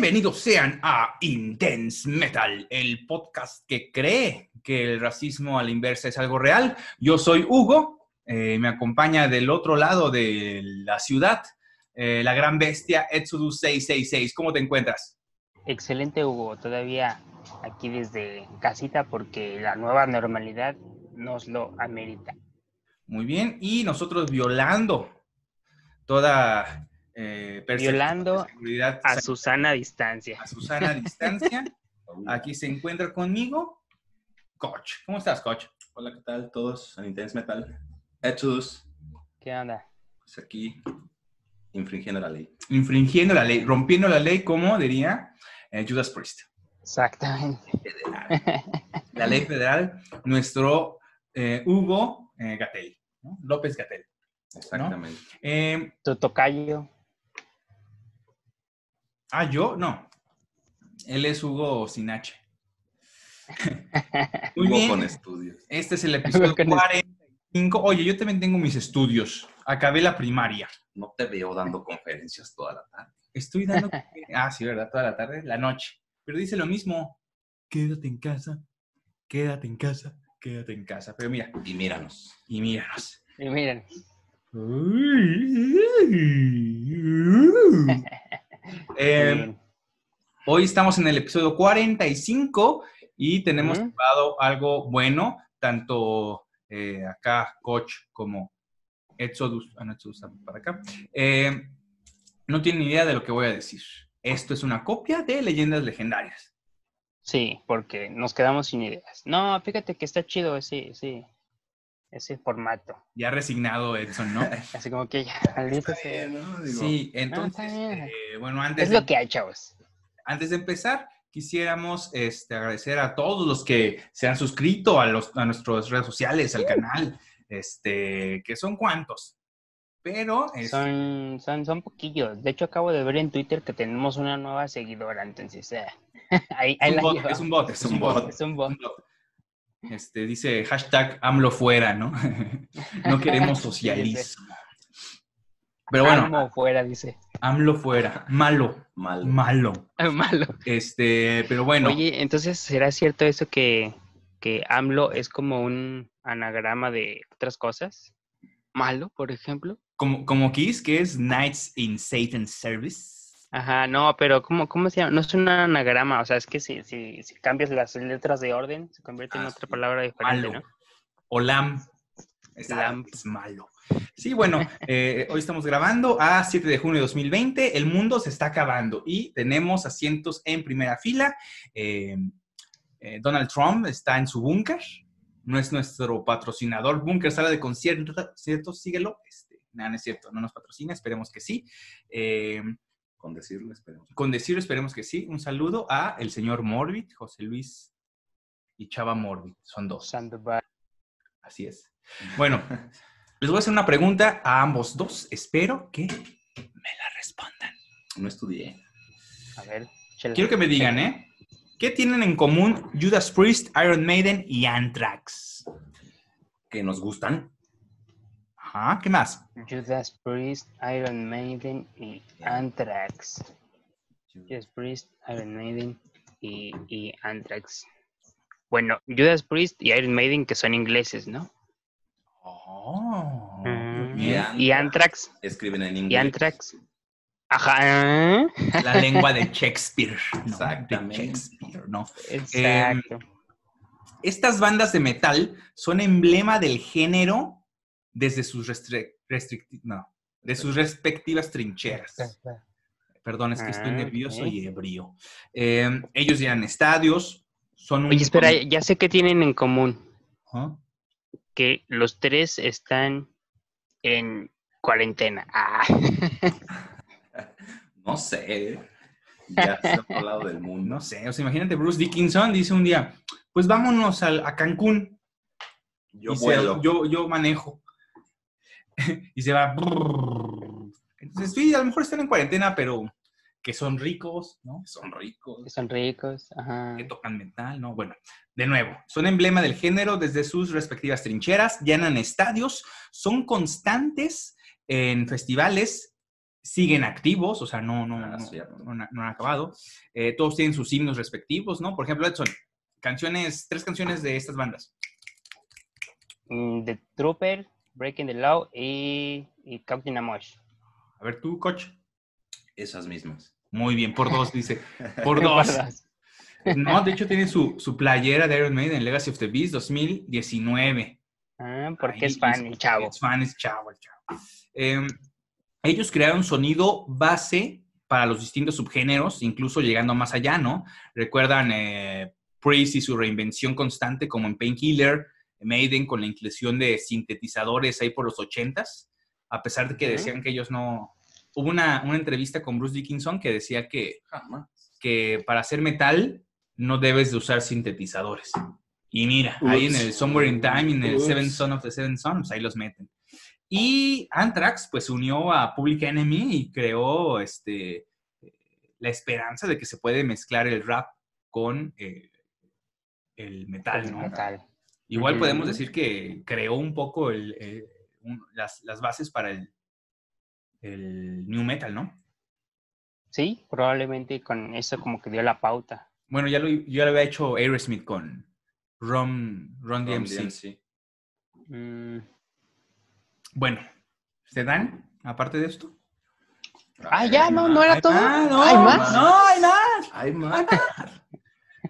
Bienvenidos sean a Intense Metal, el podcast que cree que el racismo a la inversa es algo real. Yo soy Hugo, eh, me acompaña del otro lado de la ciudad eh, la gran bestia Exodus 666. ¿Cómo te encuentras? Excelente, Hugo. Todavía aquí desde casita porque la nueva normalidad nos lo amerita. Muy bien, y nosotros violando toda eh, violando a Susana a distancia. A Susana a distancia. Aquí se encuentra conmigo Coach. ¿Cómo estás, Coach? Hola, ¿qué tal todos? En Intense Metal. Exodus. ¿Qué onda? Pues aquí, infringiendo la ley. Infringiendo la ley, rompiendo la ley, como diría eh, Judas Priest. Exactamente. La ley federal, nuestro eh, Hugo Gatel, López Gatel. Exactamente. tu tocayo. Ah, yo no. Él es Hugo Sinache. Muy bien. con estudios. Este es el episodio 45. Oye, yo también tengo mis estudios. Acabé la primaria. No te veo dando conferencias toda la tarde. Estoy dando. ah, sí, ¿verdad? Toda la tarde, la noche. Pero dice lo mismo. Quédate en casa. Quédate en casa. Quédate en casa. Pero mira. Y míranos. Y míranos. Y miren. Eh, hoy estamos en el episodio 45 y tenemos preparado algo bueno, tanto eh, acá, Coach, como Exodus, ah, para acá. Eh, no tienen idea de lo que voy a decir. Esto es una copia de Leyendas Legendarias. Sí, porque nos quedamos sin ideas. No, fíjate que está chido ese, ese, ese formato. Ya resignado Edson, ¿no? Así como que ya, sí, entonces, eh, bueno, antes... Es lo que hay, chavos. Antes de empezar, quisiéramos este, agradecer a todos los que se han suscrito a, los, a nuestras redes sociales, al canal, este, que son cuantos. Pero... Este son, son, son poquillos. De hecho, acabo de ver en Twitter que tenemos una nueva seguidora, entonces... Eh, ahí, es, un bot, es, un bot, es un bot, es un bot. Este, dice hashtag AMLO fuera, ¿no? no queremos socialismo. Pero bueno. AMLO fuera, dice. AMLO fuera. Malo. Malo. Malo. Malo. Este, pero bueno. Oye, entonces, ¿será cierto eso que, que AMLO es como un anagrama de otras cosas? Malo, por ejemplo. Como, como Kiss, que es Knights in Satan's Service. Ajá, no, pero ¿cómo, ¿cómo se llama? No es un anagrama, o sea, es que si, si, si cambias las letras de orden, se convierte en ah, otra palabra diferente, malo. O lam. Es, malo. Sí, bueno, eh, hoy estamos grabando a 7 de junio de 2020. El mundo se está acabando y tenemos asientos en primera fila. Eh, eh, Donald Trump está en su búnker. No es nuestro patrocinador. Búnker sala de conciertos, síguelo. Este, nada, no es cierto, no nos patrocina, esperemos que sí. Con decirlo, esperemos. Con decirlo, esperemos que sí. Un saludo a el señor Morbid, José Luis y Chava Morbid. Son dos. Así es. Bueno, les voy a hacer una pregunta a ambos dos. Espero que me la respondan. No estudié. A ver. Quiero que me digan, ¿eh? ¿Qué tienen en común Judas Priest, Iron Maiden y Anthrax? Que nos gustan. Ajá, ¿qué más? Judas Priest, Iron Maiden y Anthrax. Judas Priest, Iron Maiden y, Anthrax. Bueno, Judas Priest y Iron Maiden que son ingleses, ¿no? Oh. y, Anthrax. Escriben en inglés. Y Anthrax. Ajá. La lengua de Shakespeare. Exactamente. Shakespeare, ¿no? Exacto. Em, estas bandas de metal son emblema del género desde sus, no, de sus respectivas trincheras. Perdón, es que estoy ah, nervioso y ebrio. Em, ellos llenan estadios, son un... Oye, espera, ya sé que tienen en común. Que los tres están en cuarentena. Ah. no sé. Ya se ha lado del mundo. No sé. O sea, imagínate, Bruce Dickinson dice un día, pues vámonos a, Cancún. Yo, vuelo. yo, yo manejo. y se va. Entonces, sí, a lo mejor están en cuarentena, pero que son ricos, ¿no? Son ricos. Que son ricos, ajá. Que tocan mental, ¿no? Bueno, de nuevo, son emblema del género desde sus respectivas trincheras, llenan estadios, son constantes en festivales siguen activos, o sea, no, no, Ah, no, han- no han acabado. Eh, todos tienen sus himnos respectivos, ¿no? Por ejemplo, Edson, canciones, tres canciones de estas bandas. Mm, The Trooper, Breaking the Law y, y Captain Amosh. A ver, tú, coach. Esas mismas. Muy bien, por dos, dice. Por dos. No, de hecho tiene su, su playera de Iron Maiden, Legacy of the Beast 2019. Ah, porque Ahí es fan, el chavo. Es fan, es chavo, el chavo. Em, ellos crearon sonido base para los distintos subgéneros, incluso llegando más allá, ¿no? Recuerdan eh, Priest y su reinvención constante, como en Painkiller, Maiden con la inclusión de sintetizadores ahí por los 80s, a pesar de que decían que ellos no... Hubo una, una entrevista con Bruce Dickinson que decía que Jamás. que para hacer metal no debes de usar sintetizadores. Y mira, ahí en el Somewhere in Time, en el Ups. Seven Son of the Seven Sons, ahí los meten. Y Anthrax, pues, unió a Public Enemy y creó este, la esperanza de que se puede mezclar el rap con eh, el metal, ¿no? metal. Igual podemos decir que creó un poco el, eh, un- las, las bases para el, el new metal, ¿no? Sí, probablemente con eso como que dio la pauta. Bueno, ya lo, ya lo había hecho Aerosmith con Ron, Ron Ron DMC. DMC. Mm, Bueno, ¿se dan aparte de esto? Ah, ya, no, no era todo. más, no, ¿Hay más? No, hay más. Hay más.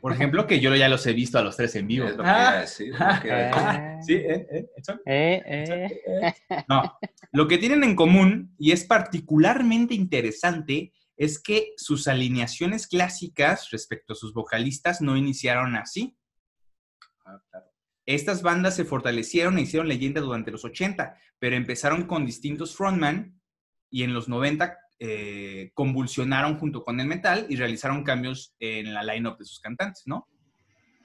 Por ejemplo, que yo ya los he visto a los tres en vivo. Es lo que iba a Ah, decir, es lo que iba a decir. Sí, eh, eh, eh, eh. No, lo que tienen en común y es particularmente interesante es que sus alineaciones clásicas respecto a sus vocalistas no iniciaron así. Ah, claro. Estas bandas se fortalecieron e hicieron leyenda durante los 80, pero empezaron con distintos frontman y en los 90 eh, convulsionaron junto con el metal y realizaron cambios en la line-up de sus cantantes, ¿no?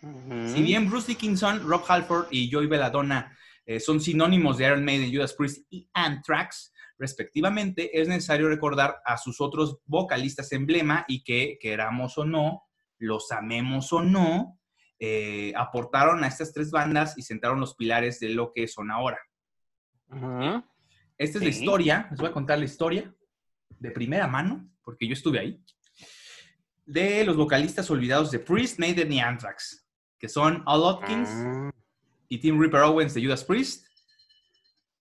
Si bien Bruce Dickinson, Rob Halford y Joey Belladonna eh, son sinónimos de Iron Maiden, Judas Priest y Anthrax, respectivamente, es necesario recordar a sus otros vocalistas emblema y que, queramos o no, los amemos o no, eh, aportaron a estas tres bandas y sentaron los pilares de lo que son ahora. Esta es la historia, les voy a contar la historia de primera mano, porque yo estuve ahí, de los vocalistas olvidados de Priest, Maiden y Anthrax, que son Al Ah, y Tim Ripper Owens de Judas Priest,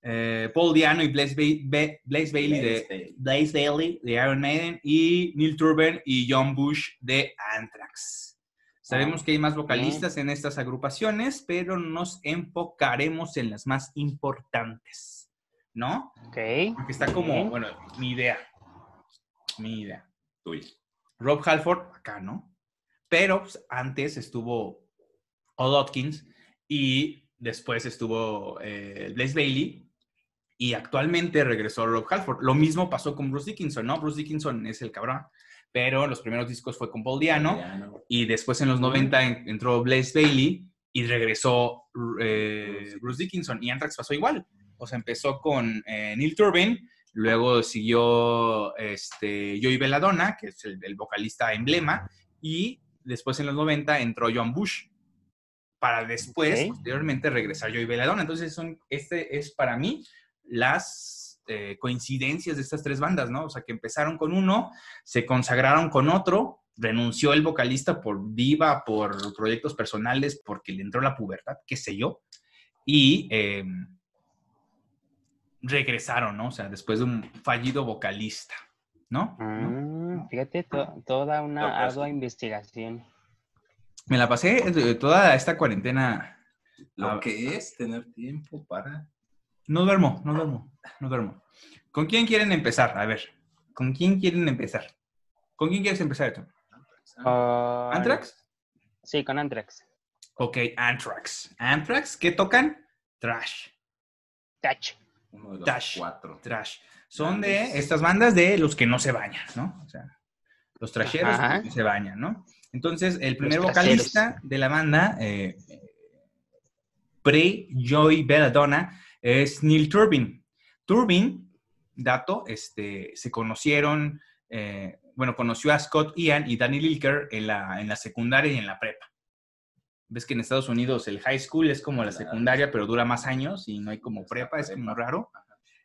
eh, Paul Diano y Blaze, Ba- Ba- Blaze Bailey de Bailey. Blaze Bailey de Iron Maiden y Neil Turban y John Bush de Anthrax. Sabemos Ah, que hay más vocalistas en estas agrupaciones, pero nos enfocaremos en las más importantes, ¿no? ok. Porque está como, Bien. bueno, mi idea. Mi idea. Rob Halford, acá, ¿no? Pero pues, antes estuvo Odd Atkins y después estuvo eh, Blaze Bailey y actualmente regresó Rob Halford. Lo mismo pasó con Bruce Dickinson, ¿no? Bruce Dickinson es el cabrón, pero los primeros discos fue con Paul Diano Diano. y después en los 90 en- entró Blaze Bailey y regresó eh, Bruce Dickinson y Anthrax pasó igual. O sea, empezó con eh, Neil Turbin, luego siguió este, Joey Belladonna, que es el, el vocalista emblema, y después en los 90 entró John Bush, para después, posteriormente, regresar Joey Belladonna. Entonces, son, este es para mí las eh, coincidencias de estas tres bandas, ¿no? O sea, que empezaron con uno, se consagraron con otro, renunció el vocalista por diva, por proyectos personales, porque le entró la pubertad, qué sé yo, y eh, regresaron, ¿no? O sea, después de un fallido vocalista, ¿no? Ah, fíjate, to- toda una No, pues, ardua investigación. Me la pasé eh, toda esta cuarentena. Lo Ah, que es tener tiempo para. No duermo, no duermo, no duermo. ¿Con quién quieren empezar? A ver, ¿con quién quieren empezar? ¿Con quién quieres empezar? Ah, Con- ¿Anthrax? Sí, con Anthrax. Ok, Anthrax. ¿Anthrax? ¿Qué tocan? Trash. Touch. Uno de los Dash. cuatro. Trash. Son de estas bandas de los que no se bañan, ¿no? O sea, los trasheros Ajá. que no se bañan, ¿no? Entonces, el primer Los vocalista de la banda, eh, pre-Joy Belladonna, es Neil Turbin. Turbin, dato, este, se conocieron, eh, bueno, conoció a Scott Ian y Danny Lilker en la, en la secundaria y en la prepa. Ves que en Estados Unidos el high school es como la secundaria, pero dura más años y no hay como prepa, es como raro.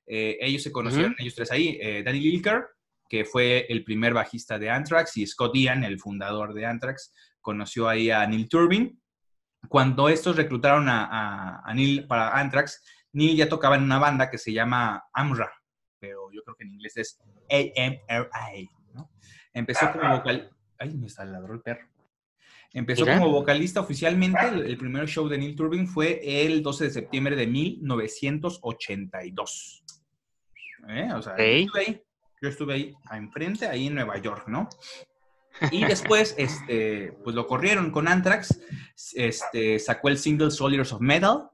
Eh, ellos se conocieron, ellos tres ahí, eh, Danny Lilker, que fue el primer bajista de Anthrax, y Scott Ian, el fundador de Anthrax, conoció ahí a Neil Turbin. Cuando estos reclutaron a, Neil para Anthrax, Neil ya tocaba en una banda que se llama AMRA, pero yo creo que en inglés es AMRA, ¿no? Empezó como vocal... Ay, me está el perro. Empezó como vocalista oficialmente. El, primer show de Neil Turbin fue el 12 de septiembre de 1982. ¿Eh? O sea, yo, estuve ahí, yo estuve ahí enfrente, ahí en Nueva York, ¿no? Y después, este, pues lo corrieron con Anthrax, este, sacó el single Soldiers of Metal,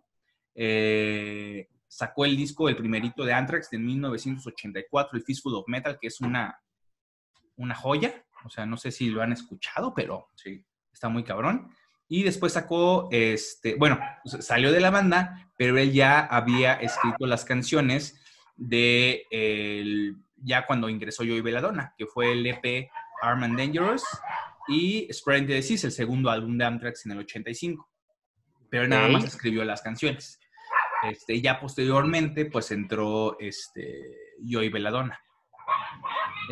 eh, sacó el disco, el primerito de Anthrax de 1984, el Fistful of Metal, que es una, una joya. O sea, no sé si lo han escuchado, pero sí, está muy cabrón. Y después sacó, este, bueno, salió de la banda, pero él ya había escrito las canciones de el, ya cuando ingresó Joey Belladonna, que fue el EP Arm and Dangerous y Spreading the Disease, el segundo álbum de Amtrax en el 85. Pero nada más escribió las canciones. Este, ya posteriormente, pues entró este, Joey Belladonna.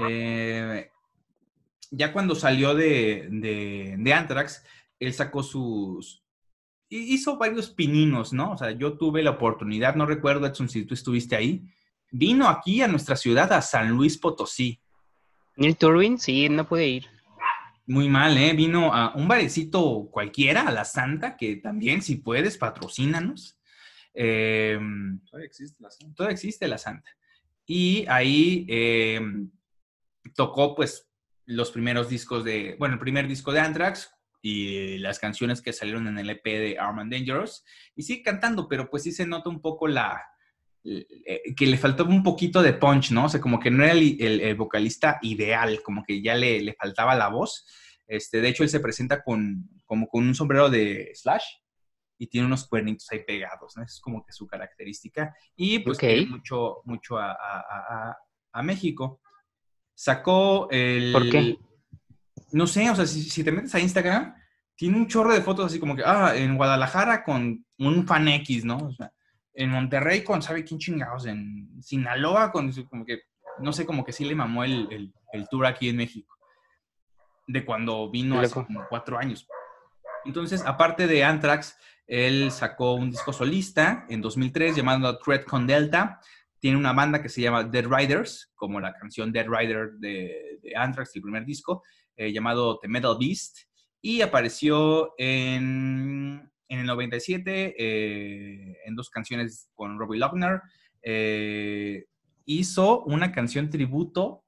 Eh, ya cuando salió de, de, Anthrax, él sacó sus... Hizo varios pininos, ¿no? O sea, yo tuve la oportunidad, no recuerdo, Edson, si tú estuviste ahí, vino aquí a nuestra ciudad, a San Luis Potosí. ¿Neil Turbin? Sí, no pude ir. Muy mal, ¿eh? Vino a un barecito cualquiera, a La Santa, que también, si puedes, patrocínanos. Em, todavía existe La Santa. Todavía existe La Santa. Y ahí em, tocó, pues, los primeros discos de, bueno, el primer disco de Anthrax y las canciones que salieron en el EP de Arm and Dangerous. Y sigue cantando, pero pues sí se nota un poco la, eh, que le faltó un poquito de punch, ¿no? O sea, como que no era el, vocalista ideal, como que ya le, le, faltaba la voz. Este, de hecho, él se presenta con, como con un sombrero de Slash y tiene unos cuernitos ahí pegados, ¿no? es como que su característica. Y pues okay. mucho, mucho a, a, a México sacó el... ¿Por qué? No sé, o sea, si, te metes a Instagram, tiene un chorro de fotos así como que, ah, en Guadalajara con un fan X, ¿no? O sea, en Monterrey con, ¿sabe quién chingados? En Sinaloa con, como que, no sé, como que sí le mamó el, tour aquí en México. De cuando vino hace como cuatro años. Entonces, aparte de Anthrax, él sacó un disco solista en 2003 llamado Thread con Delta tiene una banda que se llama Dead Riders, como la canción Dead Rider de, Anthrax, el primer disco, eh, llamado The Metal Beast, y apareció en, el 97 eh, en dos canciones con Robbie Lochner. Eh, hizo una canción tributo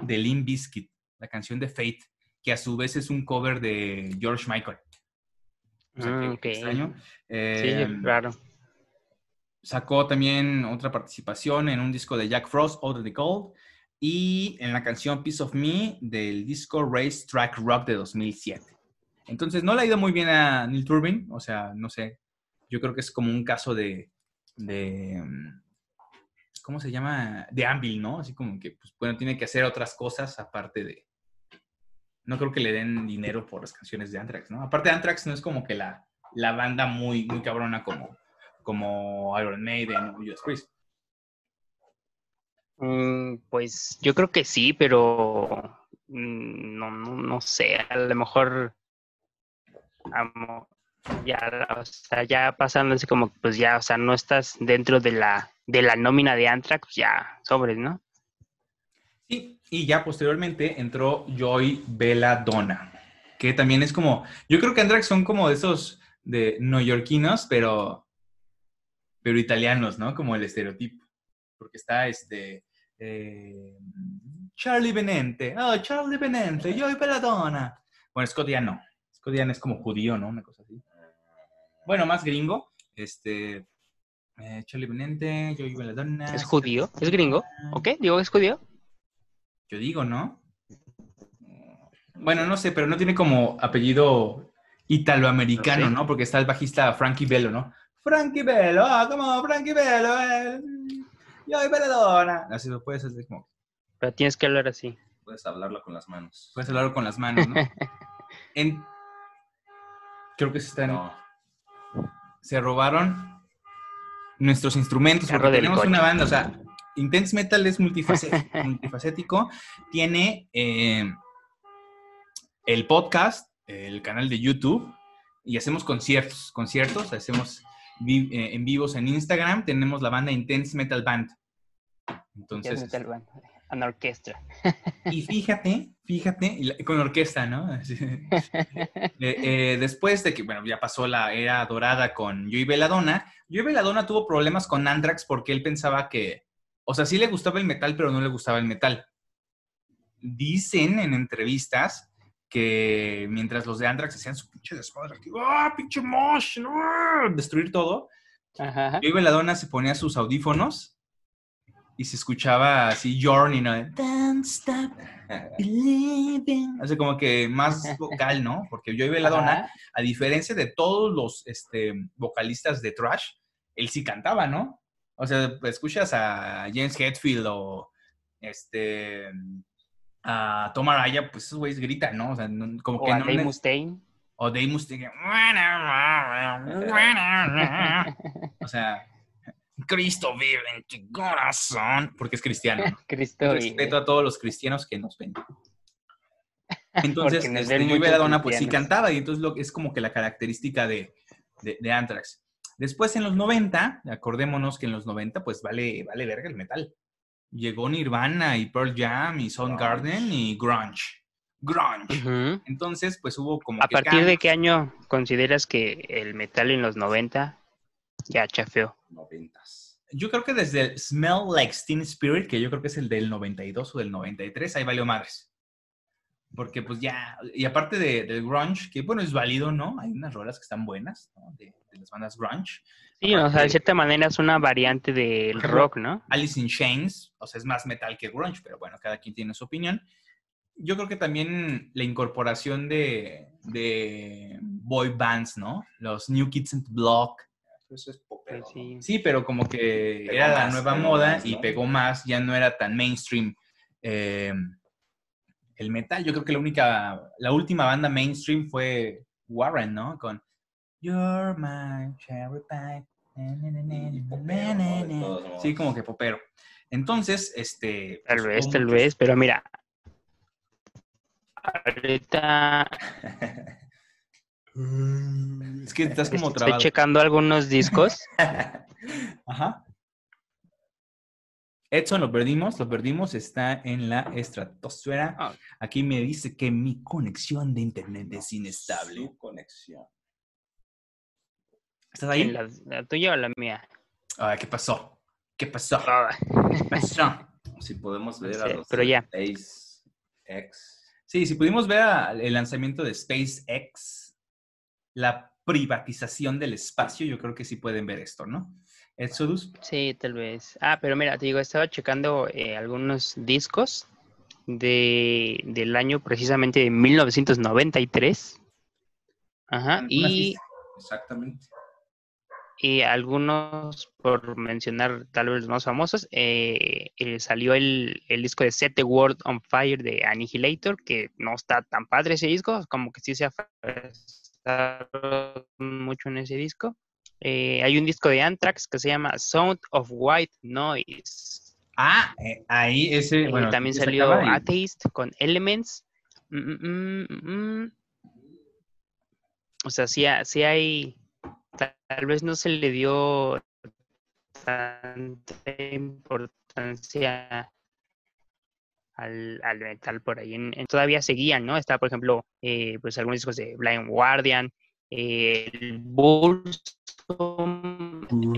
de Limp Bizkit, la canción de Fate, que a su vez es un cover de George Michael. O sea, mm, extraño. sí, claro. Sacó también otra participación en un disco de Jack Frost, Out the Cold, y en la canción Piece of Me del disco Race Track Rock de 2007. Entonces, no le ha ido muy bien a Neil Turbin, o sea, no sé, yo creo que es como un caso de, de ¿cómo se llama? De Anvil, ¿no? Así como que, pues, bueno, tiene que hacer otras cosas aparte de... No creo que le den dinero por las canciones de Anthrax, ¿no? Aparte, Anthrax no es como que la, la banda muy, muy cabrona como, como Iron Maiden o Judas Priest? Mm, pues yo creo que sí, pero mm, no, no, sé, a lo mejor ya, o sea, ya pasando así como, pues ya, o sea, no estás dentro de la, de la nómina de Anthrax, pues ya, sobres, ¿no? Sí, y ya posteriormente entró Joy Belladonna, que también es como, yo creo que Anthrax son como de esos de neoyorquinos, pero pero italianos, ¿no? Como el estereotipo. Porque está este. Eh, Charlie Benente. Oh, Charlie Benente, yo y Peladona. Bueno, Scott no. Scott es como judío, ¿no? Una cosa así. Bueno, más gringo. Este. Eh, Charlie Benente, yo y Peladona. ¿Es judío? ¿Es gringo? ¿Ok? Digo, ¿es judío? Yo digo, ¿no? Bueno, no sé, pero no tiene como apellido italoamericano, ¿no? Porque está el bajista Frankie Bello, ¿no? Frankie Bello, ah, como Frankie Bello, eh. yo perdona. Así lo puedes hacer como. Pero tienes que hablar así. Puedes hablarlo con las manos. Puedes hablarlo con las manos, ¿no? en... Creo que se están. Se robaron nuestros instrumentos. Porque tenemos una banda, o sea, Intense Metal es multifacético. multifacético. Tiene eh, el podcast, el canal de YouTube y hacemos conciertos. Conciertos, hacemos vi- eh, en vivos en Instagram. Tenemos la banda Intense Metal Band. Entonces, Intense Metal Band, Una orquesta. y fíjate, fíjate, y la- con orquesta, ¿no? Eh, eh, después de que, bueno, ya pasó la era dorada con Joey Belladonna, Joey Belladonna tuvo problemas con Anthrax porque él pensaba que, o sea, sí le gustaba el metal, pero no le gustaba el metal. Dicen en entrevistas que mientras los de Anthrax hacían su pinche desmadre, ¡ah, pinche mosh! ¡no! Destruir todo, Ajá. Joey Belladonna se ponía sus audífonos y se escuchaba así Journey, ¿no? Don't stop believing. Así como que más vocal, ¿no? Porque Joey Belladonna, Ajá. a diferencia de todos los este, vocalistas de thrash, él sí cantaba, ¿no? O sea, escuchas a James Hetfield o este a Tom Araya, pues esos güeyes gritan, ¿no? O sea, no- como O que a no Dave ne- Mustaine. o Dave Mustaine. O sea, Cristo vive en tu corazón, porque es cristiano. ¿no? Cristo. Respeto a todos los cristianos que nos ven. Entonces, este, muchos Belladonna pues sí cantaba y entonces lo, es como que la característica de, de, de Anthrax. Después en los 90, acordémonos que en los 90 pues vale, vale verga el metal. Llegó Nirvana y Pearl Jam y Soundgarden y Grunge. Grunge. Entonces pues hubo como ¿A que partir de qué año consideras que el metal en los 90 ya chafeó? Noventas. Yo creo que desde el Smell Like Teen Spirit, que yo creo que es el del 92 o del 93, ahí valió madres. Porque pues ya, y aparte de, del grunge, que bueno, es válido, ¿no? Hay unas rolas que están buenas, ¿no? De, de las bandas grunge. Sí, o sea, de cierta manera es una variante del rock, ¿no? Alice in Chains, o sea, es más metal que grunge, pero bueno, cada quien tiene su opinión. Yo creo que también la incorporación de, de boy bands, ¿no? Los New Kids the Block, Eso es popero, Pues sí. Sí, pero como que Pegó era la nueva moda más, y pegó más, ya no era tan mainstream eh, el metal. Yo creo que la única, la última banda mainstream fue Warren, ¿no? Con You're my cherry pie. na, na, na, na, Y na, popero, na, ¿no? De na. todos modos. Sí, como que popero. Entonces, este... Tal pues, vez, tal vez, pero mira. Ahorita Es que estás como estoy trabado. checando algunos discos. Ajá. Edson, lo perdimos, lo perdimos, está en la estratosfera. Ah. Aquí me dice que mi conexión de internet es inestable. Su conexión. ¿Estás ahí? ¿La, la tuya o la mía? Ah, ¿Qué pasó? ¿Qué pasó? Ah, ¿Qué pasó? Si podemos ver No a los pero ya. SpaceX. Sí, si pudimos ver a- el lanzamiento de SpaceX, la privatización del espacio, yo creo que sí pueden ver esto, ¿no? Exodus. Sí, tal vez. Ah, pero mira, te digo, estaba checando eh, algunos discos de, del año precisamente de 1993. Ajá, Una y. Exactamente. y algunos, por mencionar tal vez los más famosos, eh, eh, salió el, el disco de Set the World on Fire de Annihilator, que no está tan padre ese disco, como que sí se aferraron mucho en ese disco. Eh, hay un disco de Anthrax que se llama Sound of White Noise. Ah, eh, ahí ese. Eh, bueno, también salió Atheist con Elements. Mm, mm, mm. O sea, sí, ha- sí hay. Tal, tal vez no se le dio tanta importancia al, al metal por ahí. En- en- todavía seguían, ¿no? Está, por ejemplo, pues algunos discos de Blind Guardian, el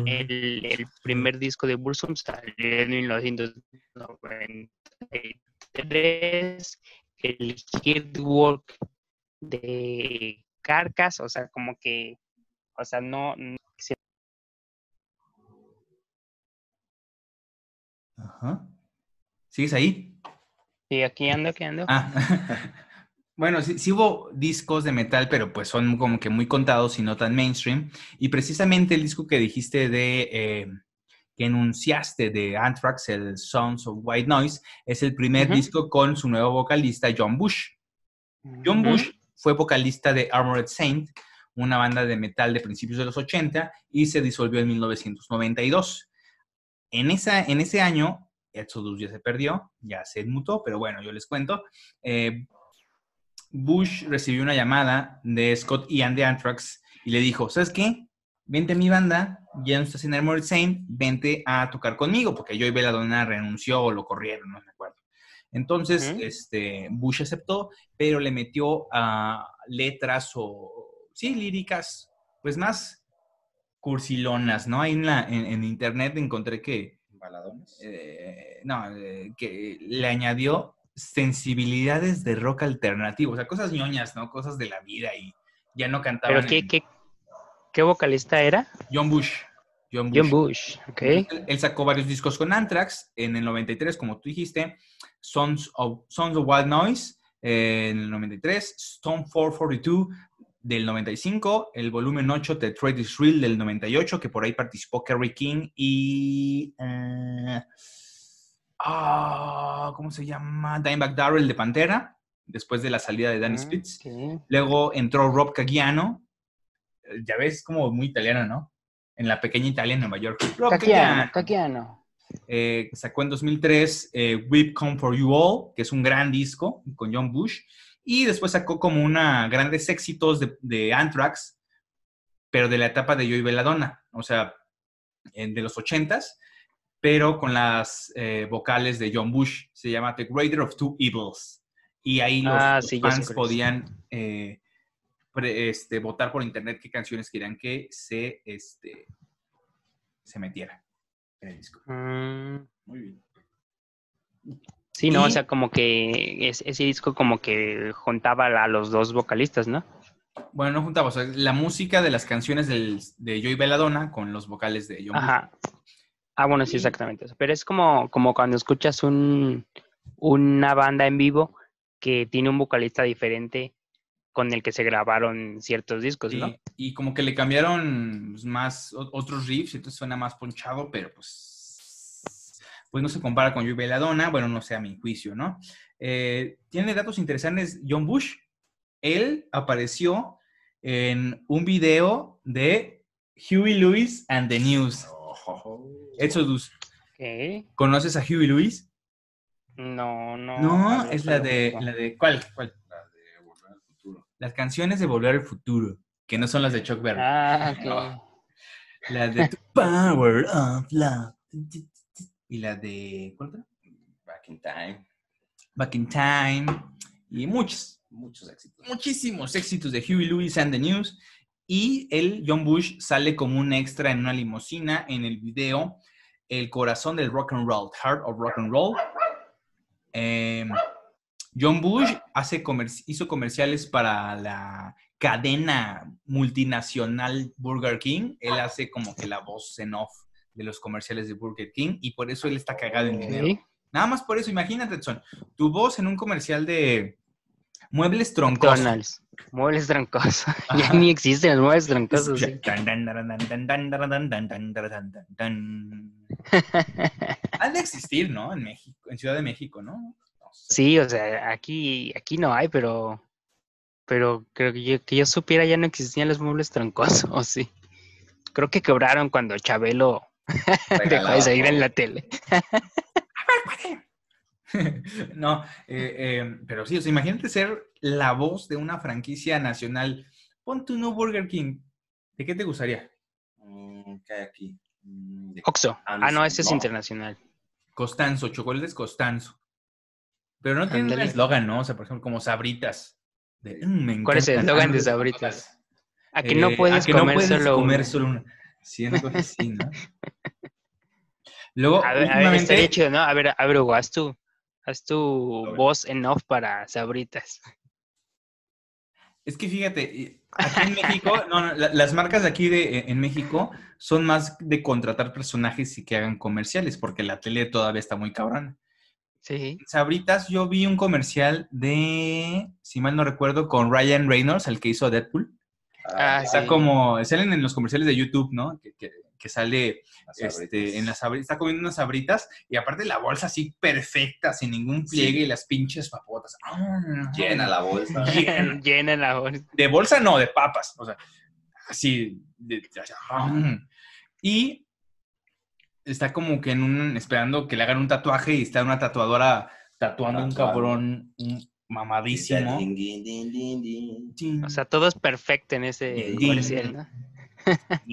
El, el primer disco de Bullsum salió en 1993, el Hardwork de Carcass, o sea, como que, o sea, no, Ajá. ¿Sigues ahí? sí, aquí ando, aquí ando. Ah, bueno, sí, sí hubo discos de metal, pero pues son como que muy contados y no tan mainstream. Y precisamente el disco que dijiste de, eh, que enunciaste de Anthrax, el Sounds of White Noise, es el primer disco con su nuevo vocalista, John Bush. John. Bush fue vocalista de Armored Saint, una banda de metal de principios de los 80, y se disolvió en 1992. En, esa, en ese año, Exodus ya se perdió, ya se mutó, pero bueno, yo les cuento. Eh, Bush recibió una llamada de Scott Ian de Anthrax y le dijo, ¿sabes qué? Vente a mi banda, ya no estás en Armored Saint, vente a tocar conmigo, porque Joey Belladonna renunció o lo corrieron, no me acuerdo. Entonces, este, Bush aceptó, pero le metió a letras o, sí, líricas, pues más cursilonas, ¿no? Ahí en, la, en, en internet encontré que, Baladones. eh, no, eh, que le añadió sensibilidades de rock alternativo, o sea, cosas ñoñas, ¿no? Cosas de la vida y ya no cantaban. ¿Pero qué, en- qué, qué vocalista era? John Bush. John Bush. John Bush, ok. Él, él sacó varios discos con Anthrax en el 93, como tú dijiste, Sons of, Sons of Wild Noise eh, en el 93, Stone 442 del 95, el volumen 8 de Trade is Real del 98, que por ahí participó Kerry King y... eh, ah, ¿Cómo se llama? Dimebag Darrell de Pantera, después de la salida de Danny Ah, Spitz. Luego entró Rob Caggiano. Eh, Ya ves, como muy italiano, ¿no? En la pequeña Italia, en Nueva York. Rob Caggiano. Caquiano. Eh, sacó en 2003 eh, We've Come For You All, que es un gran disco con John Bush. Y después sacó como una grandes éxitos de, de Anthrax, pero de la etapa de Joey Belladonna, o sea, de los 80s, pero con las eh, vocales de John Bush. Se llama The Greater of Two Evils. Y ahí los, Ah, sí, fans podían eh, pre- este, votar por internet qué canciones querían que se, este, se metiera en el disco. Mm, Muy bien. sí, no, o sea, como que es- ese disco como que juntaba a los dos vocalistas, ¿no? Bueno, no juntaba, o sea, la música de las canciones del- de Joey Belladonna con los vocales de John Bush. Ah, bueno, sí, Y- exactamente. Pero es como, como cuando escuchas un, una banda en vivo que tiene un vocalista diferente con el que se grabaron ciertos discos, ¿no? Y, y como que le cambiaron pues, más otros riffs, entonces suena más ponchado, pero pues, pues no se compara con Joey Belladonna, bueno, no sé a mi juicio, ¿no? Eh, tiene datos interesantes John Bush. Él apareció en un video de Huey Lewis and the News. Oh, Exodus, Ok. ¿conoces a Huey Lewis? No, no. No, es la de, la de, ¿cuál? ¿Cuál? La de Volver al Futuro. Las canciones de Volver al Futuro, que no son las de Chuck Berry. Ah, ok. No. La de The Power of Love. Y la de. ¿Cuál otra? Back in Time. Back in Time. Y muchos, Muchos éxitos. muchísimos éxitos de Huey Lewis and the News. Y él, John Bush, sale como un extra en una limusina en el video El corazón del rock and roll, Heart of Rock and Roll. Eh, John Bush hace hizo comerciales para la cadena multinacional Burger King. Él hace como que la voz en off de los comerciales de Burger King y por eso él está cagado en dinero. Nada más por eso, imagínate, Edson, tu voz en un comercial de muebles troncosos. Muebles troncosos. Ajá. ya ni existen los muebles troncosos. sí. Han de existir, ¿no? En México, en Ciudad de México, ¿no? No sé. Sí, o sea, aquí, aquí no hay, pero, pero creo que yo, que yo supiera ya no existían los muebles troncosos, ¿o sí? Creo que quebraron cuando Chabelo dejó de salir en la tele. no, eh, eh, pero sí, o sea, imagínate ser la voz de una franquicia nacional. Pon tu no Burger King. ¿De qué te gustaría? Mm, ¿Qué hay aquí? Mm, de- Oxo. Ah, no, ese es no. internacional. Costanzo, chocolates Costanzo. Pero no tiene un eslogan, ¿no? O sea, por ejemplo, como Sabritas. De, "Mm, me ¿Cuál es el eslogan de Sabritas? chocolates". A que no Eh, puedes a que no comer puedes solo comer una. solo una. Sí, así, ¿no? Luego, A ver, a ver, últimamente, estaría chido, ¿no? A ver, a ver, Hugo, haz tu, voz en off para Sabritas. es que fíjate, aquí en México, no, no, la- las marcas de aquí de, en México son más de contratar personajes y que hagan comerciales, porque la tele todavía está muy cabrona. Sí. Sabritas, yo vi un comercial de, si mal no recuerdo, con Ryan Reynolds, el que hizo Deadpool. Ah, Está Sí. como, salen en los comerciales de YouTube, ¿no? Que, que- que sale este, en las sabritas, está comiendo unas sabritas y aparte la bolsa así perfecta, sin ningún pliegue y las pinches papotas. Llena la bolsa. Llena. Llena la voz. De bolsa no, de papas. O sea, así. de- de- y está como que en un, esperando que le hagan un tatuaje y está una tatuadora tatuando un cabrón un mamadísimo. Din, din, din, din, din. O sea, todo es perfecto en ese comercial, ¿no?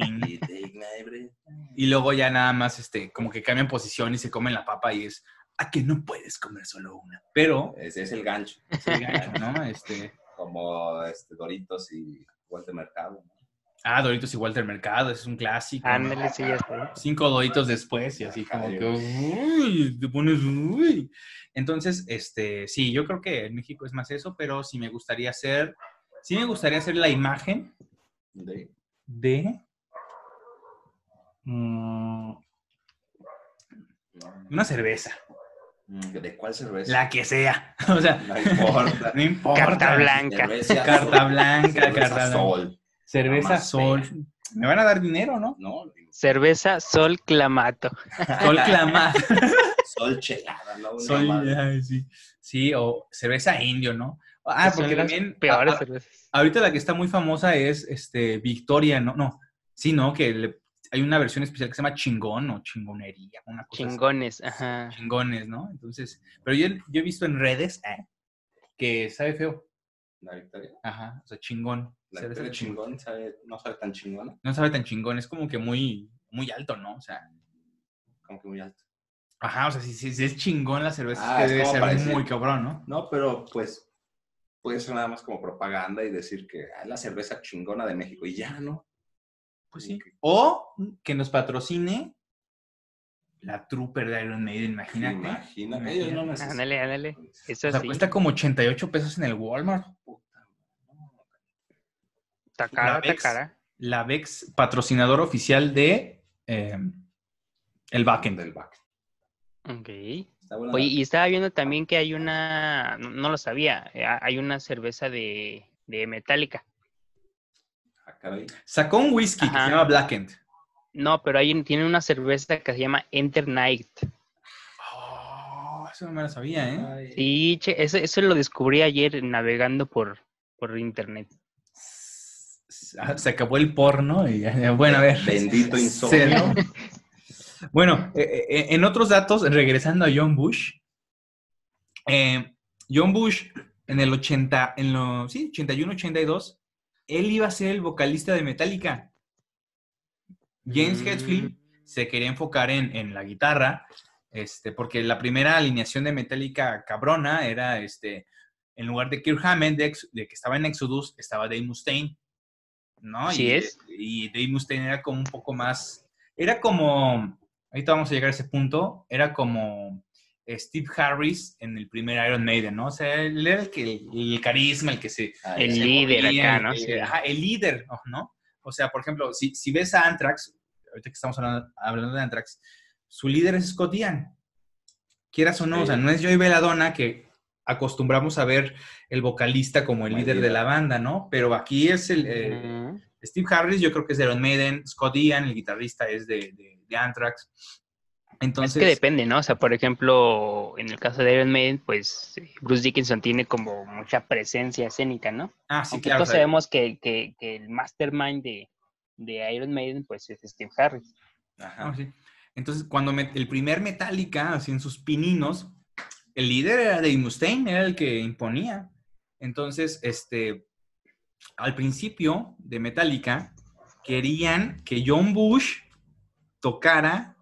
Y luego ya nada más, este, como que cambian posición y se comen la papa y es, a que no puedes comer solo una. Pero, Ese es el gancho. es el gancho, ¿no? Este, Como este, Doritos y Walter Mercado. ¿no? ah, Doritos y Walter Mercado, ese es un clásico. ¿no? Ándale, sí, ya está. Cinco Doritos después y así como que, uy, te pones, uy. Entonces, este, sí, yo creo que en México es más eso, pero sí me gustaría hacer, sí me gustaría hacer la imagen De- de mm, una cerveza, ¿De cuál cerveza? la que sea. O sea, No importa. no importa. Carta blanca. Cerveza Carta blanca, cerveza carta blanca. Sol. Cerveza Sol. fea. Me van a dar dinero, ¿no? No, Cerveza Sol Clamato. Sol Clamar. Sol chelada, ¿no? Una Sol, madre. ay, sí. Sí, o cerveza indio, ¿no? Ah, porque también. Peores a- a- cervezas. Ahorita la que está muy famosa es este Victoria, ¿no? No, sí, ¿no? Que le- hay una versión especial que se llama chingón o chingonería, una cosa así. Chingones, ajá. Chingones, ¿no? Entonces, pero yo, yo he visto en redes eh, que sabe feo. La victoria. Ajá, o sea, chingón. La cerveza victoria chingón. chingón sabe, no sabe tan chingona, No sabe tan chingón, es como que muy, muy alto, ¿no? O sea, como que muy alto. ajá, o sea, si, si- si es chingón la cerveza, Ah, que debe ser muy cabrón, ¿no? No, pero pues puede ser nada más como propaganda y decir que "Ah, es la cerveza chingona de México y ya, ¿no? Pues sí. que- O que nos patrocine la Trooper de Iron Maiden, imagínate. Imagínate. ellos no necesitan. Ándale, ándale. Eso O sea, sí. cuesta como 88 pesos en el Walmart. Está cara, la está Vex. cara. La Vex, patrocinador oficial de eh, el backend. del back. Ok. Está bueno. Oye, y estaba viendo también que hay una, no, no lo sabía, eh, hay una cerveza de, de Metallica. Ah, caray. Sacó un whisky que se llama Blackened. No, pero hay, tiene una cerveza que se llama Enter Night. Oh, eso no me lo sabía, ¿eh? Ay. Sí, che, eso, eso lo descubrí ayer navegando por, por internet. Ah, Se acabó el porno y bueno, a ver. Bendito Sí, insomnio. ¿no? Bueno, eh, eh, en otros datos, regresando a John Bush, eh, John Bush en el 80, en los, sí, 81, 82, él iba a ser el vocalista de Metallica. James Mm. Hetfield se quería enfocar en, en la guitarra, este, porque la primera alineación de Metallica cabrona era, este, en lugar de Kirk Hammett, de, que estaba en Exodus, estaba Dave Mustaine, ¿no? Así y, es. Y Dave Mustaine era como un poco más, era como, ahorita vamos a llegar a ese punto, era como Steve Harris en el primer Iron Maiden, ¿no? O sea, él era el, que, el carisma, el que se, Ay, El se líder movía, acá, el ¿no? Sí. ajá, el líder, ¿no? O sea, por ejemplo, si, si ves a Anthrax, ahorita que estamos hablando, hablando de Anthrax, su líder es Scott Ian. Quieras o no, o sea, no es Joey Belladonna que acostumbramos a ver el vocalista como el el líder de la banda, ¿no? Pero aquí es el eh. Steve Harris, yo creo que es de Iron Maiden, Scott Ian, el guitarrista es de, de, de Anthrax. Entonces, es que depende, ¿no? O sea, por ejemplo, en el caso de Iron Maiden, pues eh, Bruce Dickinson tiene como mucha presencia escénica, ¿no? ah, sí, Aunque claro. todos sabemos que, que- que el mastermind de, de Iron Maiden, pues es Steve Harris. Ajá. Ah, sí. Entonces, cuando el primer Metallica, así en sus pininos, el líder era Dave Mustaine, era el que imponía. Entonces, este, al principio de Metallica, querían que John Bush tocara,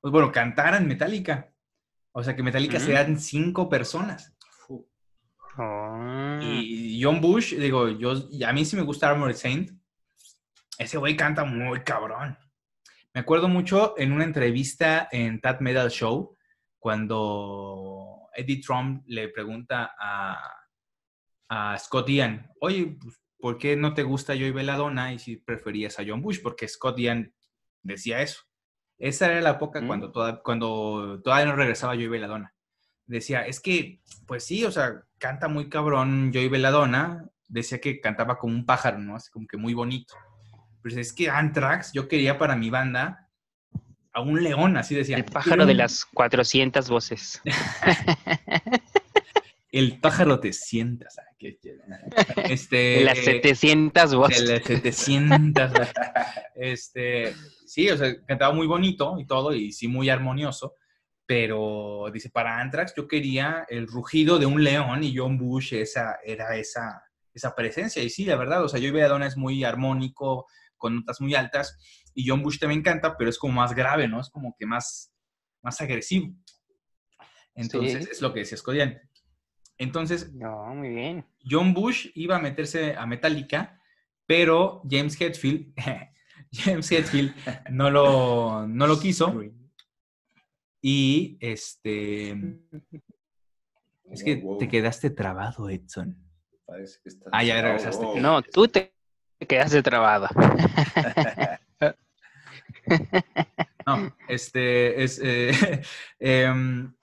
pues bueno, cantara en Metallica. O sea, que Metallica Ujú. sean cinco personas. Oh. Y John Bush, digo, yo, y a mí sí me gusta Armored Saint. Ese güey canta muy cabrón. Me acuerdo mucho en una entrevista en Tat Metal Show, cuando Eddie Trump le pregunta a, a Scott Ian, oye, pues, ¿por qué no te gusta Joey Belladonna y si preferías a John Bush? Porque Scott Ian decía eso. Esa era la época Mm. cuando, toda- cuando todavía no regresaba Joey Belladonna. Decía, es que, pues sí, o sea, canta muy cabrón Joey Belladonna. Decía que cantaba como un pájaro, ¿no? Así como que muy bonito. Pero es que Anthrax, yo quería para mi banda a un león, así decía. el pájaro de "Quiero un- las 400 voces. El pájaro te sientas. ah. Este, De las eh, 700 de voces. las 700. este, Sí, o sea, cantaba muy bonito y todo, y sí muy armonioso, pero dice, para Anthrax yo quería el rugido de un león y John Bush esa, era esa, esa presencia. Y sí, la verdad, o sea, yo Belladonna es muy armónico, con notas muy altas, y John Bush también canta, pero es como más grave, ¿no? Es como que más, más agresivo. Entonces, es lo que decía Scodian. Entonces, no, muy bien. John Bush iba a meterse a Metallica, pero James Hetfield, James Hetfield no lo, no lo quiso. Y este. Es que te quedaste trabado, Edson. Parece que está ah, ya regresaste. No, tú te quedaste trabado. no, este es. Eh, em,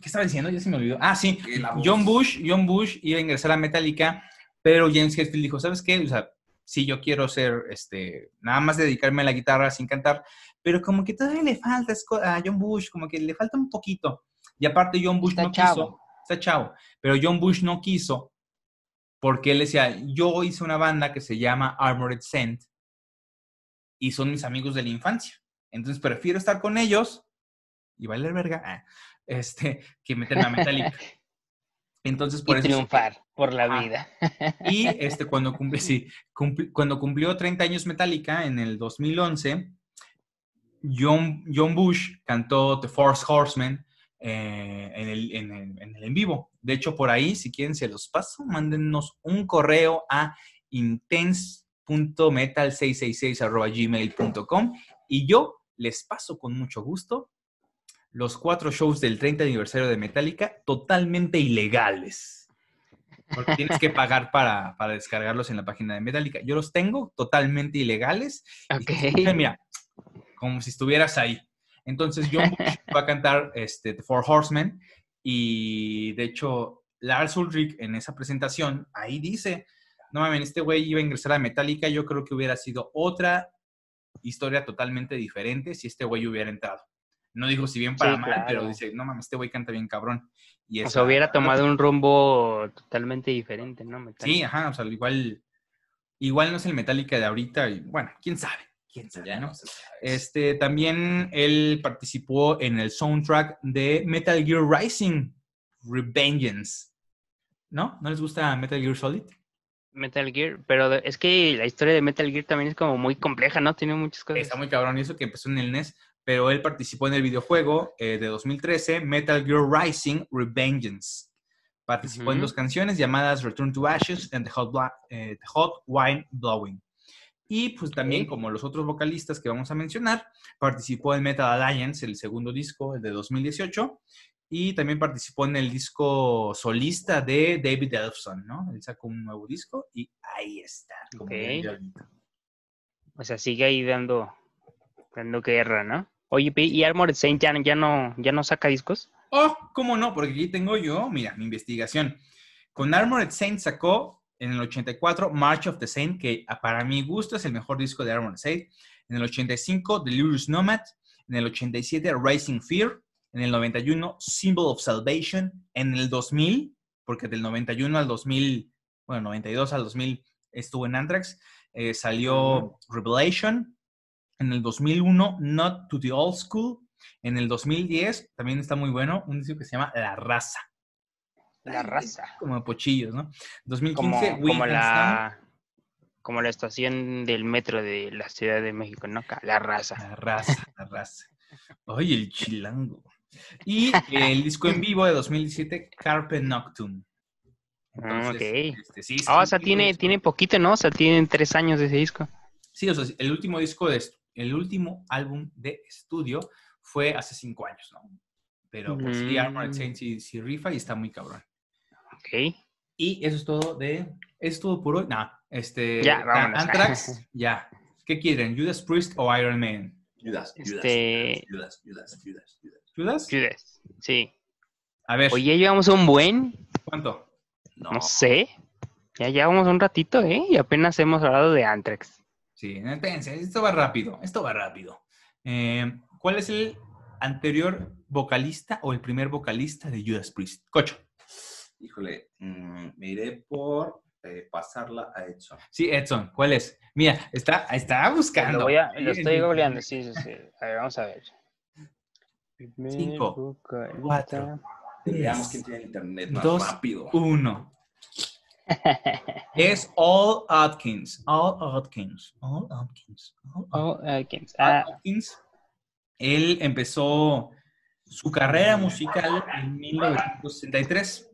¿Qué estaba diciendo? Ya se me olvidó. Ah, sí. John Bush, John Bush iba a ingresar a Metallica, pero James Hetfield dijo, ¿sabes qué? O sea, sí, yo quiero ser, este, nada más dedicarme a la guitarra sin cantar, pero como que todavía le falta a John Bush, como que le falta un poquito. Y aparte John Bush no quiso, está chavo, pero John Bush no quiso porque él decía, yo hice una banda que se llama Armored Saint y son mis amigos de la infancia. Entonces prefiero estar con ellos y bailar verga. Ah, este, que meterme a Metallica. Entonces, por y triunfar por la vida. Y este, cuando, cumple, sí, cuando cumplió 30 años Metallica, en el 2011, John, John Bush cantó The Force Horsemen eh, en, el, en, el, en, el, en vivo. De hecho, por ahí, si quieren, se los paso. Mándenos un correo a intense.metal666 gmail.com y yo les paso con mucho gusto los cuatro shows del 30 aniversario de Metallica totalmente ilegales. Porque tienes que pagar para, descargarlos en la página de Metallica. Yo los tengo totalmente ilegales. Ok. mira, como si estuvieras ahí. Entonces, John Bush va a cantar este, The Four Horsemen. Y de hecho, Lars Ulrich en esa presentación, ahí dice: No mames, este güey iba a ingresar a Metallica. Yo creo que hubiera sido otra historia totalmente diferente si este güey hubiera entrado. No dijo si bien para mal, pero dice, no mames, este güey canta bien cabrón. Y o sea, hubiera tomado un rumbo totalmente diferente, ¿no? Sí, ajá, o sea, igual, igual no es el Metallica de ahorita, y bueno, quién sabe, quién sabe, ¿no? Este, también él participó en el soundtrack de Metal Gear Rising, Revengeance. ¿No? ¿No les gusta Metal Gear Solid? Metal Gear, pero es que la historia de Metal Gear también es como muy compleja, ¿no? Tiene muchas cosas. Está muy cabrón, y eso que empezó en el NES, pero él participó en el videojuego eh, de 2013, Metal Gear Rising Revengeance. Participó en dos canciones llamadas Return to Ashes and The Hot, eh, Hot Wine Blowing. Y pues también, como los otros vocalistas que vamos a mencionar, participó en Metal Alliance, el segundo disco, el de 2018, y también participó en el disco solista de David Elfson, ¿no? Él sacó un nuevo disco y ahí está. O sea, sigue ahí dando, dando guerra, ¿no? Oye, ¿y Armored Saint ya, no, ya no saca discos? Oh, ¿cómo no? Porque aquí tengo yo, mira, mi investigación. Con Armored Saint sacó en el 84 March of the Saint, que para mi gusto es el mejor disco de Armored Saint. En el 85 Delirious Nomad. En el 87 Rising Fear. En el 91 Symbol of Salvation. En el 2000, porque del 91 al 2000, bueno, 92 al 2000 estuvo en Anthrax, eh, salió Revelation. En el 2001, Not to the Old School. En el 2010, también está muy bueno, un disco que se llama La Raza. La Raza. Como de pochillos, ¿no? 2015, como, como la, como la estación del metro de la Ciudad de México, ¿no? La Raza. La Raza, La Raza. Ay, el chilango. Y el disco en vivo de 2017, Carpe Noctum. Ah, ok. Este, sí, ah, o sea, tiene, tiene poquito, ¿no? O sea, tienen tres años de ese disco. Sí, o sea, el último disco de, el último álbum de estudio fue hace cinco años, ¿no? Pero pues sí, Armored Saint sí, rifa y está muy cabrón. Ok. Y eso es todo de... ¿Eso es todo por hoy? No, este... Ya, vámonos. Anthrax, ya. ¿Qué quieren? ¿Judas Priest o Iron Man? Judas, este... Judas, Judas, Judas, Judas. ¿Judas? Sí. A ver. Oye, llevamos un buen... ¿Cuánto? No. no sé. Ya llevamos un ratito, ¿eh? Y apenas hemos hablado de Anthrax. Sí, espérense, esto va rápido, esto va rápido. Eh, ¿Cuál es el anterior vocalista o el primer vocalista de Judas Priest? Cocho. Híjole, mm, me iré por eh, pasarla a Edson. Sí, Edson, ¿cuál es? Mira, está, está buscando. Lo, voy a- lo estoy googleando, sí, sí, sí. A ver, vamos a ver. Cinco, cuatro. Veamos quién tiene internet más dos, rápido. Uno. Es All Atkins. All Atkins. All Atkins. All Atkins. Al Ah, Atkins, él empezó su carrera musical en 1963.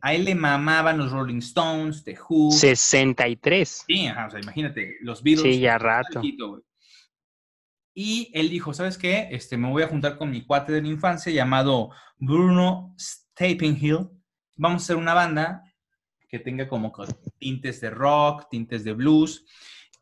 A él le mamaban los Rolling Stones, The Who. 63. Sí, ajá, o sea, imagínate, los Beatles. Sí, ya rato. Y él dijo, ¿sabes qué? Este, me voy a juntar con mi cuate de la infancia llamado Bruno Stappenhill. Vamos a hacer una banda que tenga como tintes de rock, tintes de blues.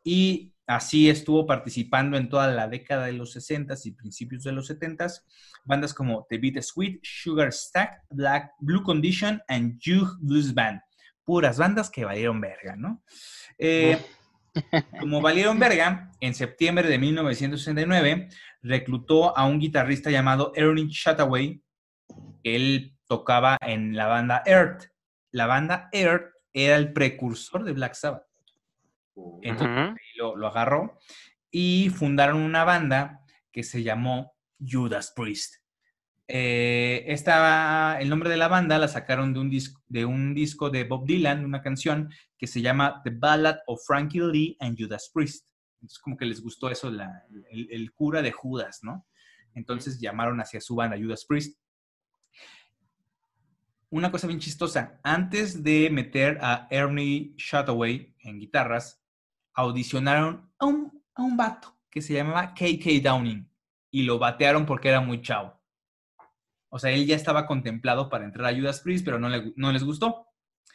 Y así estuvo participando en toda la década de los 60s y principios de los 70s. Bandas como The Beat Sweet, Sugar Stack, Black, Blue Condition and Jug Blues Band. Puras bandas que valieron verga, ¿no? Eh, como valieron verga, en septiembre de 1969 reclutó a un guitarrista llamado Ernie Chataway, que él tocaba en la banda Earth. La banda Earth era el precursor de Black Sabbath. Entonces ahí lo, lo agarró y fundaron una banda que se llamó Judas Priest. Eh, esta, el nombre de la banda la sacaron de un, disco, de un disco de Bob Dylan, una canción que se llama The Ballad of Frankie Lee and Judas Priest. Es como que les gustó eso, la- el, el cura de Judas, ¿no? Entonces llamaron hacia su banda Judas Priest. Una cosa bien chistosa, antes de meter a Ernie Chataway en guitarras, audicionaron a un, a un vato que se llamaba KK Downing y lo batearon porque era muy chavo. O sea, él ya estaba contemplado para entrar a Judas Priest, pero no, le- no les gustó.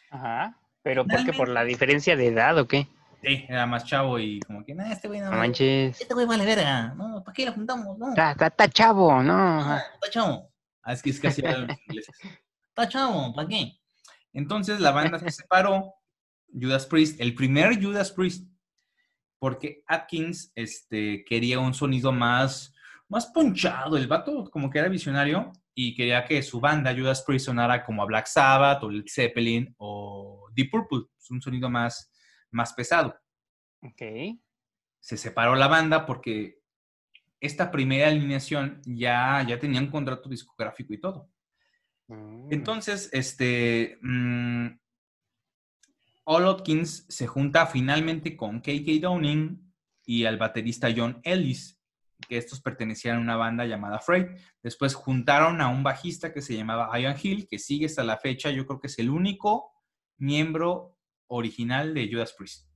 Ajá. ¿Pero por qué? ¿Por la diferencia de edad o qué? Sí, era más chavo y como que, nah, este güey no, manches. este güey vale verga, no, ¿para qué lo juntamos? No, Está, está- está chavo, ¿no? está chavo. Ah, es que es casi. Está chavo, ¿para qué? Entonces la banda se separó, Judas Priest, el primer Judas Priest, porque Atkins este, quería un sonido más, más ponchado. El vato como que era visionario y quería que su banda, Judas Priest, sonara como a Black Sabbath o Led Zeppelin o Deep Purple, un sonido más, más pesado. Ok. Se separó la banda porque esta primera alineación ya, ya tenía un contrato discográfico y todo. Mm. Entonces, este. Atkins se junta finalmente con KK Downing y al baterista John Ellis, que estos pertenecían a una banda llamada Freight. Después juntaron a un bajista que se llamaba Ian Hill, que sigue hasta la fecha, yo creo que es el único miembro original de Judas Priest.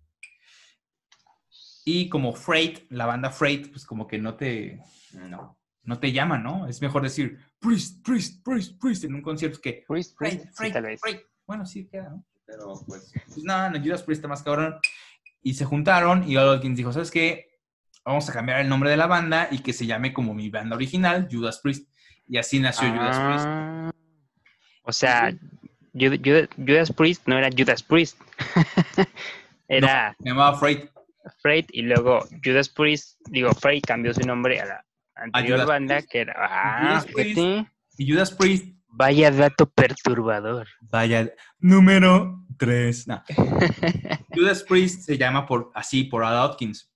Y como Freight, la banda Freight, pues como que no te, No. No te llama, ¿no? Es mejor decir Priest, Priest, Priest, Priest en un concierto que Priest, Freight, Priest, sí. Bueno, sí queda, ¿no? Pero pues. Pues nada, no, Judas Priest está más cabrón. Y se juntaron y All Atkins dijo, ¿sabes qué? Vamos a cambiar el nombre de la banda y que se llame como mi banda original, Judas Priest. Y así nació Judas Priest. Ah, O sea, Ju- Ju- Judas Priest no era Judas Priest. era Se llamaba Freight. Freight y luego Judas Priest, digo, Freight cambió su nombre a la anterior banda Priest. que era. Ah, Judas Priest. fíjate. Y Judas Priest, Vaya dato perturbador. vaya, número 3. Judas Priest se llama por, así por Al Atkins.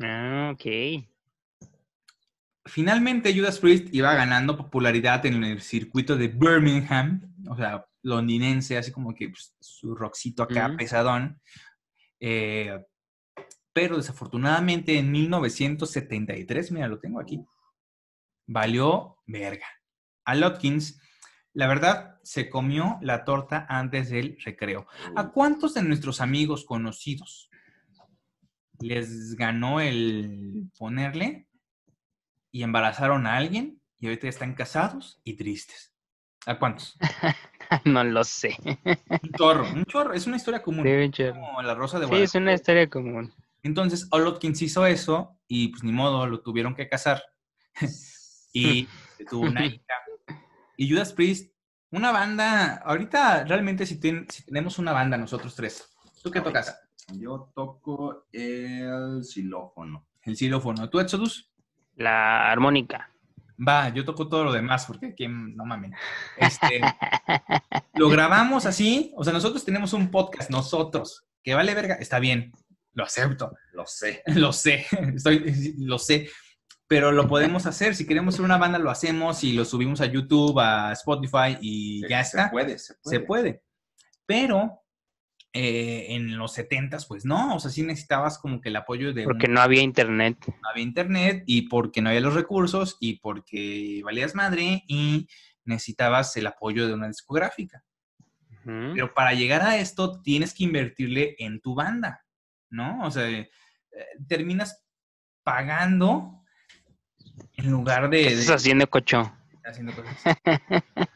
Ah, ok. Finalmente Judas Priest iba ganando popularidad en el circuito de Birmingham, o sea, londinense, así como que pues, su rockcito acá pesadón. Eh, pero desafortunadamente en 1973, mira, lo tengo aquí, valió verga. Al Atkins, la verdad, se comió la torta antes del recreo. ¿A cuántos de nuestros amigos conocidos les ganó el ponerle y embarazaron a alguien y ahorita están casados y tristes? ¿A cuántos? no lo sé. Un chorro, un chorro. Es una historia común. Como la rosa de Sí, es una Guadalupe. historia común. Entonces, All Atkins hizo eso y pues ni modo, lo tuvieron que casar. y tuvo una hija. Y Judas Priest, una banda, ahorita realmente si, ten- si tenemos una banda nosotros tres, ¿tú qué tocas? Yo toco el xilófono. El xilófono. ¿Tú, Exodus? La armónica. Va, yo toco todo lo demás porque aquí no mamen. Este, lo grabamos así, o sea, nosotros tenemos un podcast, nosotros, que vale verga, está bien, lo acepto, Lo sé. lo sé, estoy, lo sé, pero lo podemos hacer. Si queremos ser una banda, lo hacemos y lo subimos a YouTube, a Spotify y ya Se está. puede, se puede. Se puede. Pero eh, en los 70 pues no, o sea, sí necesitabas como que el apoyo de Porque un- no había internet. no había internet y porque no había los recursos y porque valías madre y necesitabas el apoyo de una discográfica. Pero para llegar a esto tienes que invertirle en tu banda, ¿no? O sea, eh, terminas pagando en lugar de... ¿Qué de- estás haciendo, cocho? haciendo cosas.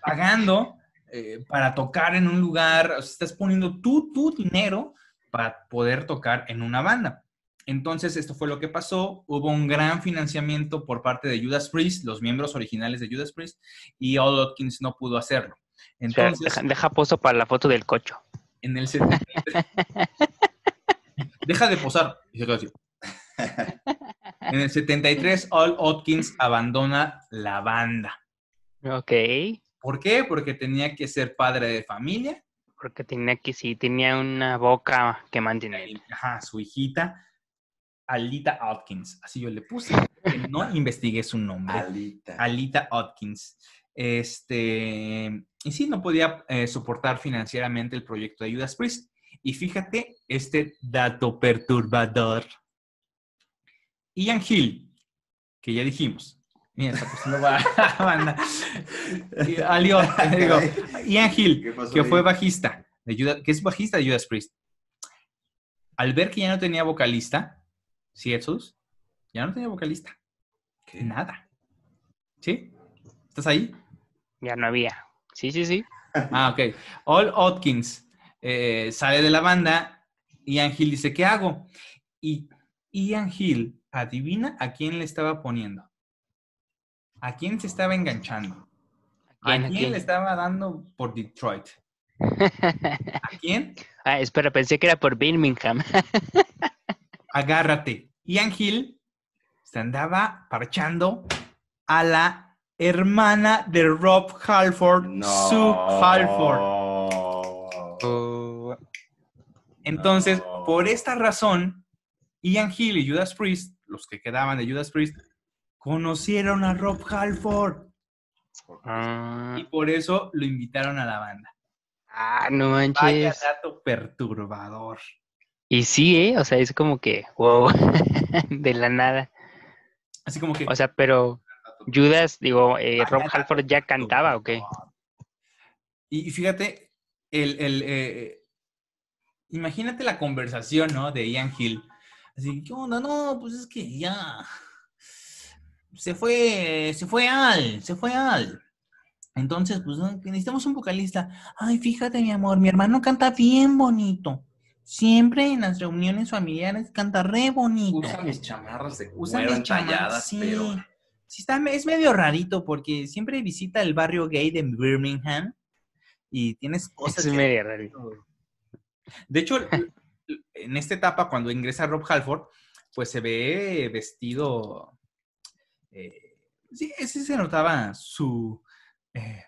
Pagando eh, para tocar en un lugar, o sea, estás poniendo tú tu dinero para poder tocar en una banda. Entonces, esto fue lo que pasó. Hubo un gran financiamiento por parte de Judas Priest, los miembros originales de Judas Priest, y All Atkins no pudo hacerlo. Entonces, deja, deja pozo para la foto del cocho. en el 73... Deja de posar. Y se queda así. En el 73, All Atkins abandona la banda. Ok. ¿Por qué? Porque tenía que ser padre de familia. Porque tenía que, sí, tenía una boca que mantener. Ajá, su hijita, Alita Atkins. Así yo le puse. no investigué su nombre. Alita. Alita Atkins. Este, y sí, no podía eh, soportar financieramente el proyecto de Judas Priest. Y fíjate este dato perturbador. Ian Hill, que ya dijimos. Mira, está pasando ba- banda. Alio, digo, Ian Hill, ¿Qué pasó que ahí? fue bajista, de Judas- que es bajista de Judas Priest. Al ver que ya no tenía vocalista, ¿sí, Jesús? Ya no tenía vocalista. ¿Qué? Nada. ¿Sí? ¿Estás ahí? Ya no había. Sí, sí, sí. Ah, ok. All Atkins eh, sale de la banda. Ian Hill dice, ¿qué hago? Y Ian Hill, adivina a quién le estaba poniendo. ¿A quién se estaba enganchando? ¿A ¿Quién, quién, a quién? le estaba dando por Detroit? ¿A quién? ah, espera, pensé que era por Birmingham. Agárrate. Ian Hill se andaba parchando a la hermana de Rob Halford, No. Sue Halford. Entonces, No. por esta razón, Ian Hill y Judas Priest, los que quedaban de Judas Priest, conocieron a Rob Halford ah, y por eso lo invitaron a la banda. ah, no Vaya manches. dato perturbador. Y sí, ¿eh? O sea, es como que, wow, de la nada. Así como que... O sea, pero Judas, digo, eh, vaya Rob Halford ya cantaba, ¿o qué? y fíjate, el, el, eh, imagínate la conversación, ¿no? De Ian Hill. Así, ¿qué onda? No, pues es que ya se fue, se fue Al, se fue Al. Entonces, pues necesitamos un vocalista. Ay, fíjate, mi amor, mi hermano canta bien bonito. Siempre en las reuniones familiares canta re bonito. Usa mis chamarras de Usa mis chamarras, sí. pero Sí, está, es medio rarito porque siempre visita el barrio gay de Birmingham y tienes cosas. Es que- medio raro. De hecho, en esta etapa, cuando ingresa Rob Halford, pues se ve vestido. eh, sí, ese se notaba su. eh,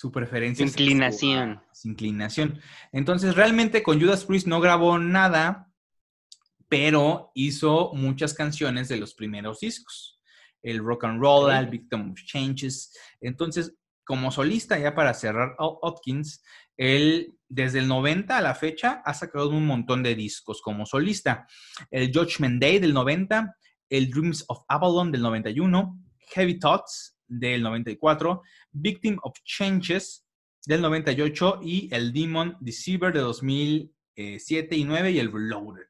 su preferencia. Inclinación. Su inclinación. Entonces, realmente con Judas Priest no grabó nada, pero hizo muchas canciones de los primeros discos. El Rock and Roll, el Victim of Changes. Entonces, como solista, ya para cerrar, Atkins, él desde el 90 a la fecha ha sacado un montón de discos como solista. El Judgment Day del 90, el Dreams of Avalon del 91, Heavy Thoughts del 94, Victim of Changes del 98 y el Demon Deceiver de 2007 y 9 y el Reloaded.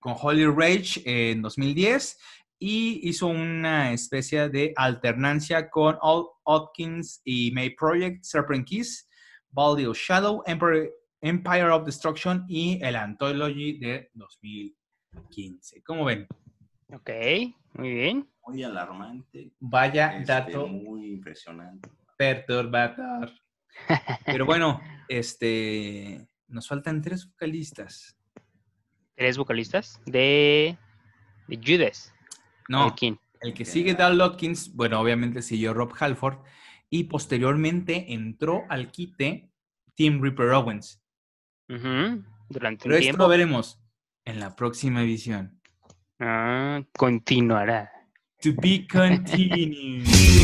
Con Holy Rage en 2010 y hizo una especie de alternancia con All Atkins y May Project, Serpent Kiss, Of Shadow, Empire, Empire of Destruction y el Anthology de 2015. ¿Cómo ven? Ok, muy bien. muy alarmante. Vaya este, dato Muy impresionante. perturbador. Pero bueno, este, nos faltan tres vocalistas. Tres vocalistas de, de Judas. No, ¿De quién? El que sigue Dal Lotkins, bueno, obviamente siguió Rob Halford y posteriormente entró al quite Tim Ripper Owens. Durante Pero un esto tiempo. lo veremos en la próxima edición. Ah, continuará. To be continued.